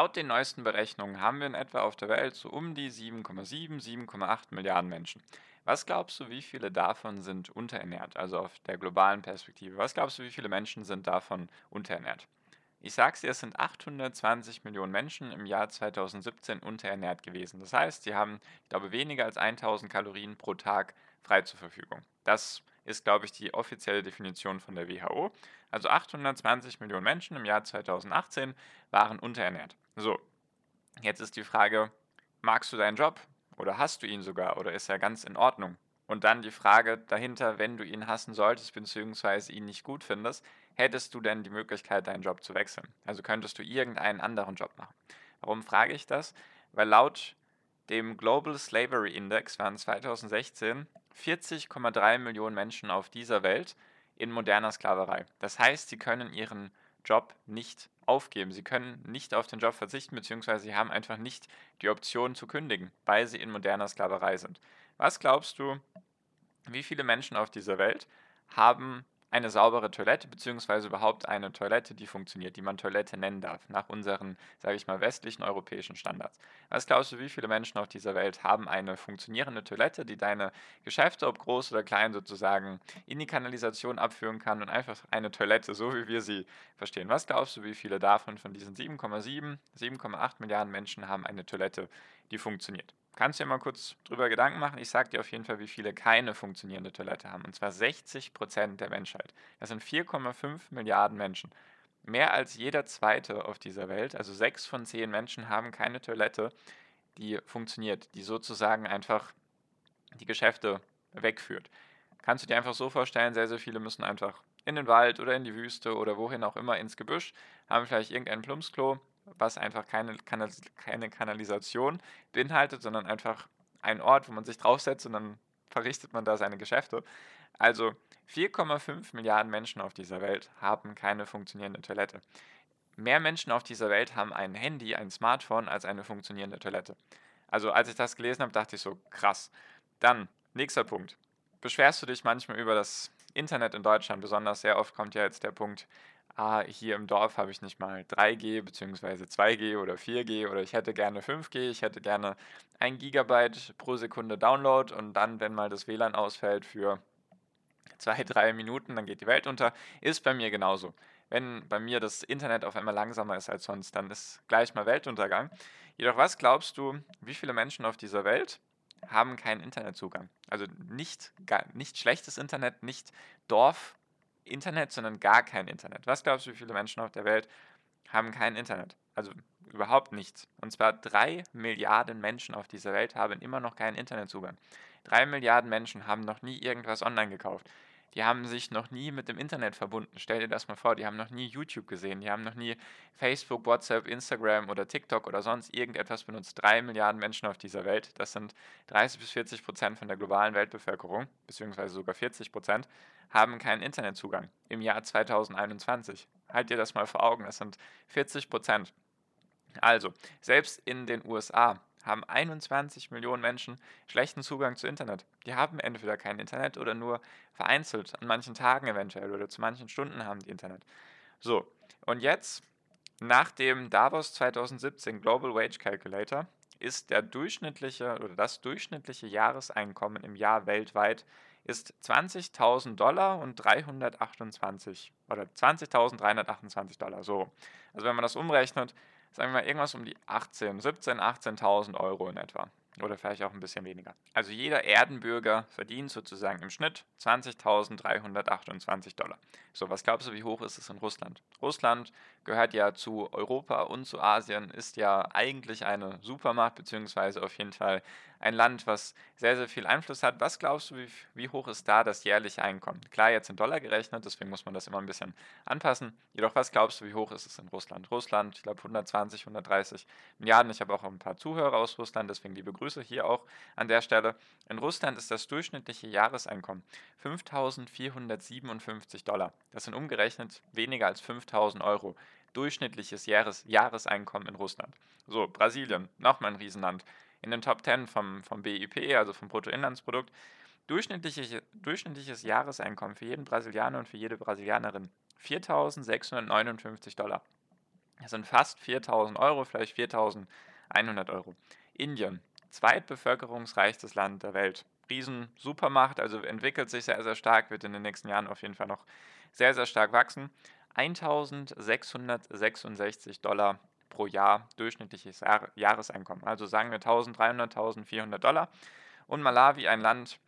Laut den neuesten Berechnungen haben wir in etwa auf der Welt so um die 7,7, 7,8 Milliarden Menschen. Was glaubst du, wie viele davon sind unterernährt, also auf der globalen Perspektive? Was glaubst du, wie viele Menschen sind davon unterernährt? Ich sag's dir, es sind 820 Millionen Menschen im Jahr 2017 unterernährt gewesen. Das heißt, sie haben, ich glaube, weniger als 1000 Kalorien pro Tag frei zur Verfügung. Das ist, glaube ich, die offizielle Definition von der WHO. Also 820 Millionen Menschen im Jahr 2018 waren unterernährt. So, jetzt ist die Frage, magst du deinen Job oder hast du ihn sogar oder ist er ganz in Ordnung? Und dann die Frage dahinter, wenn du ihn hassen solltest bzw. ihn nicht gut findest, hättest du denn die Möglichkeit, deinen Job zu wechseln? Also könntest du irgendeinen anderen Job machen. Warum frage ich das? Weil laut dem Global Slavery Index waren 2016 40,3 Millionen Menschen auf dieser Welt in moderner Sklaverei. Das heißt, sie können ihren Job nicht aufgeben. Sie können nicht auf den Job verzichten, beziehungsweise sie haben einfach nicht die Option zu kündigen, weil sie in moderner Sklaverei sind. Was glaubst du, wie viele Menschen auf dieser Welt haben eine saubere Toilette, beziehungsweise überhaupt eine Toilette, die funktioniert, die man Toilette nennen darf, nach unseren, sage ich mal, westlichen europäischen Standards. Was glaubst du, wie viele Menschen auf dieser Welt haben eine funktionierende Toilette, die deine Geschäfte, ob groß oder klein, sozusagen in die Kanalisation abführen kann und einfach eine Toilette, so wie wir sie verstehen? Was glaubst du, wie viele davon, von diesen 7,7, 7,8 Milliarden Menschen haben eine Toilette, die funktioniert? kannst du dir mal kurz drüber Gedanken machen. Ich sage dir auf jeden Fall, wie viele keine funktionierende Toilette haben. Und zwar 60 Prozent der Menschheit. Das sind 4,5 Milliarden Menschen. Mehr als jeder zweite auf dieser Welt, also sechs von zehn Menschen, haben keine Toilette, die funktioniert, die sozusagen einfach die Geschäfte wegführt. Kannst du dir einfach so vorstellen, sehr, sehr viele müssen einfach in den Wald oder in die Wüste oder wohin auch immer ins Gebüsch, haben vielleicht irgendein Plumpsklo, was einfach keine, Kanal keine Kanalisation beinhaltet, sondern einfach ein Ort, wo man sich draufsetzt und dann verrichtet man da seine Geschäfte. Also 4,5 Milliarden Menschen auf dieser Welt haben keine funktionierende Toilette. Mehr Menschen auf dieser Welt haben ein Handy, ein Smartphone als eine funktionierende Toilette. Also als ich das gelesen habe, dachte ich so, krass. Dann, nächster Punkt. Beschwerst du dich manchmal über das Internet in Deutschland? Besonders sehr oft kommt ja jetzt der Punkt, ah, hier im Dorf habe ich nicht mal 3G bzw. 2G oder 4G oder ich hätte gerne 5G, ich hätte gerne 1 Gigabyte pro Sekunde Download und dann, wenn mal das WLAN ausfällt für zwei, drei Minuten, dann geht die Welt unter. Ist bei mir genauso. Wenn bei mir das Internet auf einmal langsamer ist als sonst, dann ist gleich mal Weltuntergang. Jedoch, was glaubst du, wie viele Menschen auf dieser Welt haben keinen Internetzugang? Also nicht, gar, nicht schlechtes Internet, nicht Dorf, Internet, sondern gar kein Internet. Was glaubst du, wie viele Menschen auf der Welt haben kein Internet? Also überhaupt nichts. Und zwar drei Milliarden Menschen auf dieser Welt haben immer noch keinen Internetzugang. Drei Milliarden Menschen haben noch nie irgendwas online gekauft. Die haben sich noch nie mit dem Internet verbunden. Stell dir das mal vor, die haben noch nie YouTube gesehen, die haben noch nie Facebook, WhatsApp, Instagram oder TikTok oder sonst irgendetwas benutzt. Drei Milliarden Menschen auf dieser Welt, das sind 30 bis 40 Prozent von der globalen Weltbevölkerung, beziehungsweise sogar 40 Prozent, haben keinen Internetzugang im Jahr 2021. Halt dir das mal vor Augen, das sind 40 Prozent. Also, selbst in den USA haben 21 Millionen Menschen schlechten Zugang zu Internet. Die haben entweder kein Internet oder nur vereinzelt, an manchen Tagen eventuell oder zu manchen Stunden haben die Internet. So, und jetzt, nach dem Davos 2017 Global Wage Calculator, ist der durchschnittliche oder das durchschnittliche Jahreseinkommen im Jahr weltweit ist 20.000 Dollar und 328 oder 20.328 Dollar. So. Also wenn man das umrechnet, sagen wir mal irgendwas um die 18, 17, 18.000 Euro in etwa. oder vielleicht auch ein bisschen weniger. Also jeder Erdenbürger verdient sozusagen im Schnitt 20.328 Dollar. So, was glaubst du, wie hoch ist es in Russland? Russland gehört ja zu Europa und zu Asien, ist ja eigentlich eine Supermacht, beziehungsweise auf jeden Fall ein Land, was sehr, sehr viel Einfluss hat. Was glaubst du, wie, wie hoch ist da das jährliche Einkommen? Klar, jetzt in Dollar gerechnet, deswegen muss man das immer ein bisschen anpassen. Jedoch, was glaubst du, wie hoch ist es in Russland? Russland, ich glaube 120, 130 Milliarden. Ich habe auch ein paar Zuhörer aus Russland, deswegen liebe Grüße hier auch an der Stelle. In Russland ist das durchschnittliche Jahreseinkommen 5.457 Dollar. Das sind umgerechnet weniger als 5.000 Euro durchschnittliches Jahres Jahreseinkommen in Russland. So, Brasilien, nochmal ein Riesenland in den Top 10 vom, vom BIP, also vom Bruttoinlandsprodukt. Durchschnittliches, durchschnittliches Jahreseinkommen für jeden Brasilianer und für jede Brasilianerin 4.659 Dollar. Das sind fast 4.000 Euro, vielleicht 4.100 Euro. Indien, zweitbevölkerungsreichstes Land der Welt. Riesen Supermacht, also entwickelt sich sehr, sehr stark, wird in den nächsten Jahren auf jeden Fall noch sehr, sehr stark wachsen. 1666 Dollar pro Jahr durchschnittliches Jahreseinkommen. Also sagen wir 1300, 1400 Dollar. Und Malawi, ein Land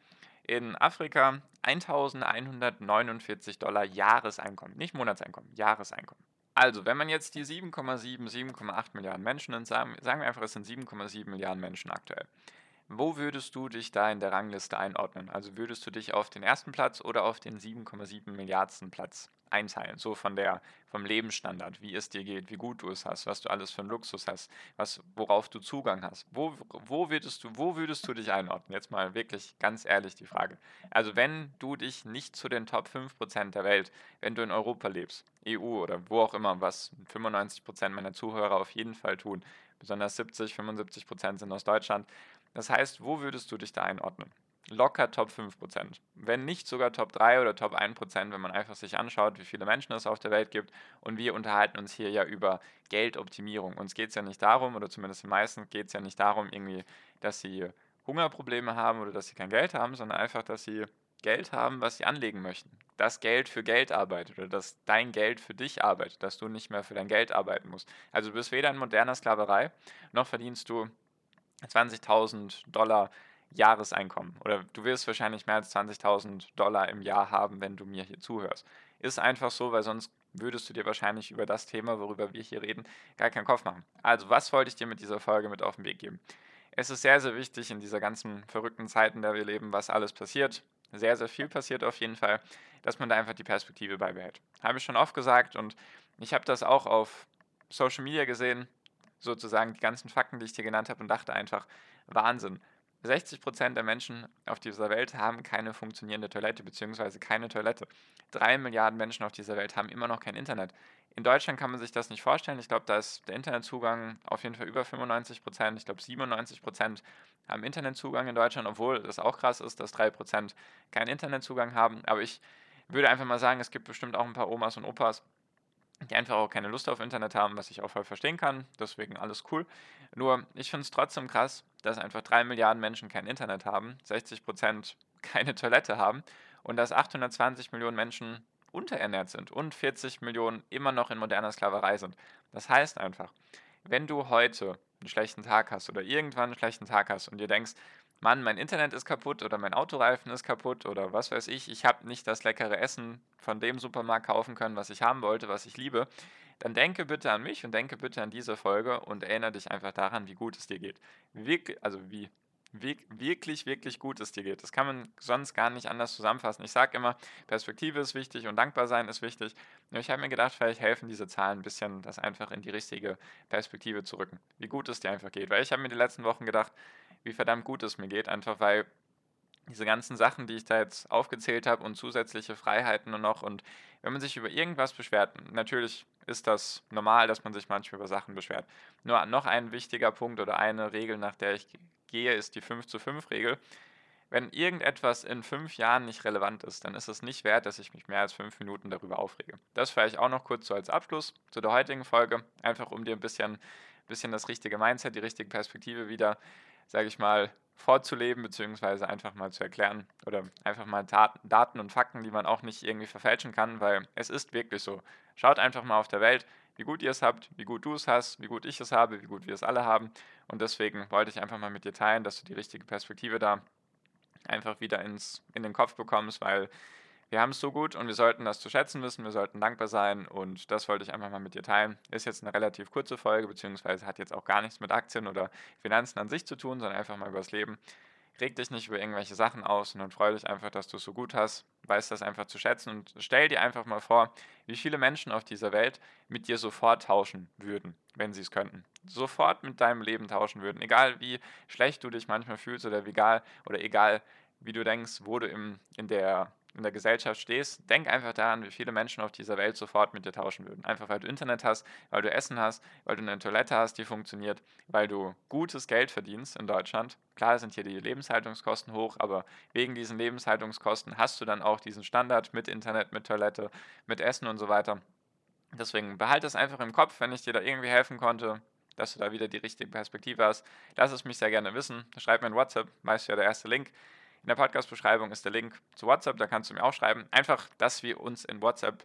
in Afrika, 1149 Dollar Jahreseinkommen. Nicht Monatseinkommen, Jahreseinkommen. Also, wenn man jetzt die 7,7, 7,8 Milliarden Menschen nimmt, sagen, sagen wir einfach, es sind 7,7 Milliarden Menschen aktuell. Wo würdest du dich da in der Rangliste einordnen? Also würdest du dich auf den ersten Platz oder auf den 7,7 Milliardsten Platz einteilen, so von der, vom Lebensstandard, wie es dir geht, wie gut du es hast, was du alles für einen Luxus hast, was, worauf du Zugang hast. Wo, wo, würdest du, wo würdest du dich einordnen? Jetzt mal wirklich ganz ehrlich die Frage. Also wenn du dich nicht zu den Top 5% der Welt, wenn du in Europa lebst, EU oder wo auch immer, was 95% meiner Zuhörer auf jeden Fall tun, besonders 70, 75% sind aus Deutschland. Das heißt, wo würdest du dich da einordnen? Locker Top 5%. Wenn nicht sogar Top 3 oder Top 1%, wenn man einfach sich anschaut, wie viele Menschen es auf der Welt gibt. Und wir unterhalten uns hier ja über Geldoptimierung. Uns geht es ja nicht darum, oder zumindest den meisten geht es ja nicht darum, irgendwie, dass sie Hungerprobleme haben oder dass sie kein Geld haben, sondern einfach, dass sie Geld haben, was sie anlegen möchten. Das Geld für Geld arbeitet oder dass dein Geld für dich arbeitet, dass du nicht mehr für dein Geld arbeiten musst. Also du bist weder in moderner Sklaverei, noch verdienst du 20.000 Dollar Jahreseinkommen oder du wirst wahrscheinlich mehr als 20.000 Dollar im Jahr haben, wenn du mir hier zuhörst. Ist einfach so, weil sonst würdest du dir wahrscheinlich über das Thema, worüber wir hier reden, gar keinen Kopf machen. Also, was wollte ich dir mit dieser Folge mit auf den Weg geben? Es ist sehr, sehr wichtig in dieser ganzen verrückten Zeit, in der wir leben, was alles passiert. Sehr, sehr viel passiert auf jeden Fall, dass man da einfach die Perspektive beibehält. Habe ich schon oft gesagt und ich habe das auch auf Social Media gesehen, sozusagen die ganzen Fakten, die ich dir genannt habe und dachte einfach, Wahnsinn. 60% der Menschen auf dieser Welt haben keine funktionierende Toilette bzw. keine Toilette. Drei Milliarden Menschen auf dieser Welt haben immer noch kein Internet. In Deutschland kann man sich das nicht vorstellen. Ich glaube, da ist der Internetzugang auf jeden Fall über 95% Ich glaube, 97% haben Internetzugang in Deutschland, obwohl das auch krass ist, dass 3% keinen Internetzugang haben. Aber ich würde einfach mal sagen, es gibt bestimmt auch ein paar Omas und Opas, die einfach auch keine Lust auf Internet haben, was ich auch voll verstehen kann. Deswegen alles cool. Nur, ich finde es trotzdem krass, dass einfach 3 Milliarden Menschen kein Internet haben, 60 Prozent keine Toilette haben und dass 820 Millionen Menschen unterernährt sind und 40 Millionen immer noch in moderner Sklaverei sind. Das heißt einfach, wenn du heute einen schlechten Tag hast oder irgendwann einen schlechten Tag hast und dir denkst, Mann, mein Internet ist kaputt oder mein Autoreifen ist kaputt oder was weiß ich, ich habe nicht das leckere Essen von dem Supermarkt kaufen können, was ich haben wollte, was ich liebe, dann denke bitte an mich und denke bitte an diese Folge und erinnere dich einfach daran, wie gut es dir geht. Wirklich, also wie wirklich, wirklich gut es dir geht. Das kann man sonst gar nicht anders zusammenfassen. Ich sage immer, Perspektive ist wichtig und dankbar sein ist wichtig. Nur ich habe mir gedacht, vielleicht helfen diese Zahlen ein bisschen, das einfach in die richtige Perspektive zu rücken. Wie gut es dir einfach geht. Weil ich habe mir die letzten Wochen gedacht, wie verdammt gut es mir geht, einfach weil diese ganzen Sachen, die ich da jetzt aufgezählt habe und zusätzliche Freiheiten und noch und wenn man sich über irgendwas beschwert, natürlich ist das normal, dass man sich manchmal über Sachen beschwert. Nur noch ein wichtiger Punkt oder eine Regel, nach der ich gehe, ist die 5 zu 5 Regel. Wenn irgendetwas in fünf Jahren nicht relevant ist, dann ist es nicht wert, dass ich mich mehr als fünf Minuten darüber aufrege. Das vielleicht auch noch kurz so als Abschluss zu der heutigen Folge, einfach um dir ein bisschen, bisschen das richtige Mindset, die richtige Perspektive wieder sage ich mal, vorzuleben, beziehungsweise einfach mal zu erklären oder einfach mal Daten und Fakten, die man auch nicht irgendwie verfälschen kann, weil es ist wirklich so. Schaut einfach mal auf der Welt, wie gut ihr es habt, wie gut du es hast, wie gut ich es habe, wie gut wir es alle haben. Und deswegen wollte ich einfach mal mit dir teilen, dass du die richtige Perspektive da einfach wieder ins, in den Kopf bekommst, weil wir haben es so gut und wir sollten das zu schätzen wissen, wir sollten dankbar sein und das wollte ich einfach mal mit dir teilen. Ist jetzt eine relativ kurze Folge, beziehungsweise hat jetzt auch gar nichts mit Aktien oder Finanzen an sich zu tun, sondern einfach mal über das Leben. Reg dich nicht über irgendwelche Sachen aus und freue dich einfach, dass du es so gut hast, weißt das einfach zu schätzen und stell dir einfach mal vor, wie viele Menschen auf dieser Welt mit dir sofort tauschen würden, wenn sie es könnten. Sofort mit deinem Leben tauschen würden, egal wie schlecht du dich manchmal fühlst oder egal oder egal wie du denkst, wo du im, in der in der Gesellschaft stehst, denk einfach daran, wie viele Menschen auf dieser Welt sofort mit dir tauschen würden. Einfach weil du Internet hast, weil du Essen hast, weil du eine Toilette hast, die funktioniert, weil du gutes Geld verdienst in Deutschland. Klar sind hier die Lebenshaltungskosten hoch, aber wegen diesen Lebenshaltungskosten hast du dann auch diesen Standard mit Internet, mit Toilette, mit Essen und so weiter. Deswegen behalte es einfach im Kopf, wenn ich dir da irgendwie helfen konnte, dass du da wieder die richtige Perspektive hast. Lass es mich sehr gerne wissen. Schreib mir ein WhatsApp, meist ja der erste Link. In der Podcast-Beschreibung ist der Link zu WhatsApp, da kannst du mir auch schreiben. Einfach, dass wir uns in WhatsApp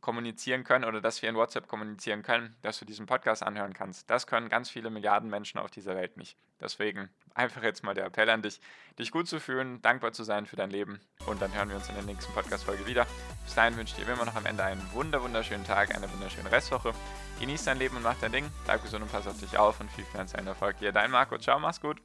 kommunizieren können oder dass wir in WhatsApp kommunizieren können, dass du diesen Podcast anhören kannst. Das können ganz viele Milliarden Menschen auf dieser Welt nicht. Deswegen einfach jetzt mal der Appell an dich, dich gut zu fühlen, dankbar zu sein für dein Leben und dann hören wir uns in der nächsten Podcast-Folge wieder. Bis dahin wünsche ich dir immer noch am Ende einen wunder wunderschönen Tag, eine wunderschöne Restwoche. Genieß dein Leben und mach dein Ding, bleib gesund und pass auf dich auf und viel finanziellen Erfolg dir. Dein Marco, ciao, mach's gut.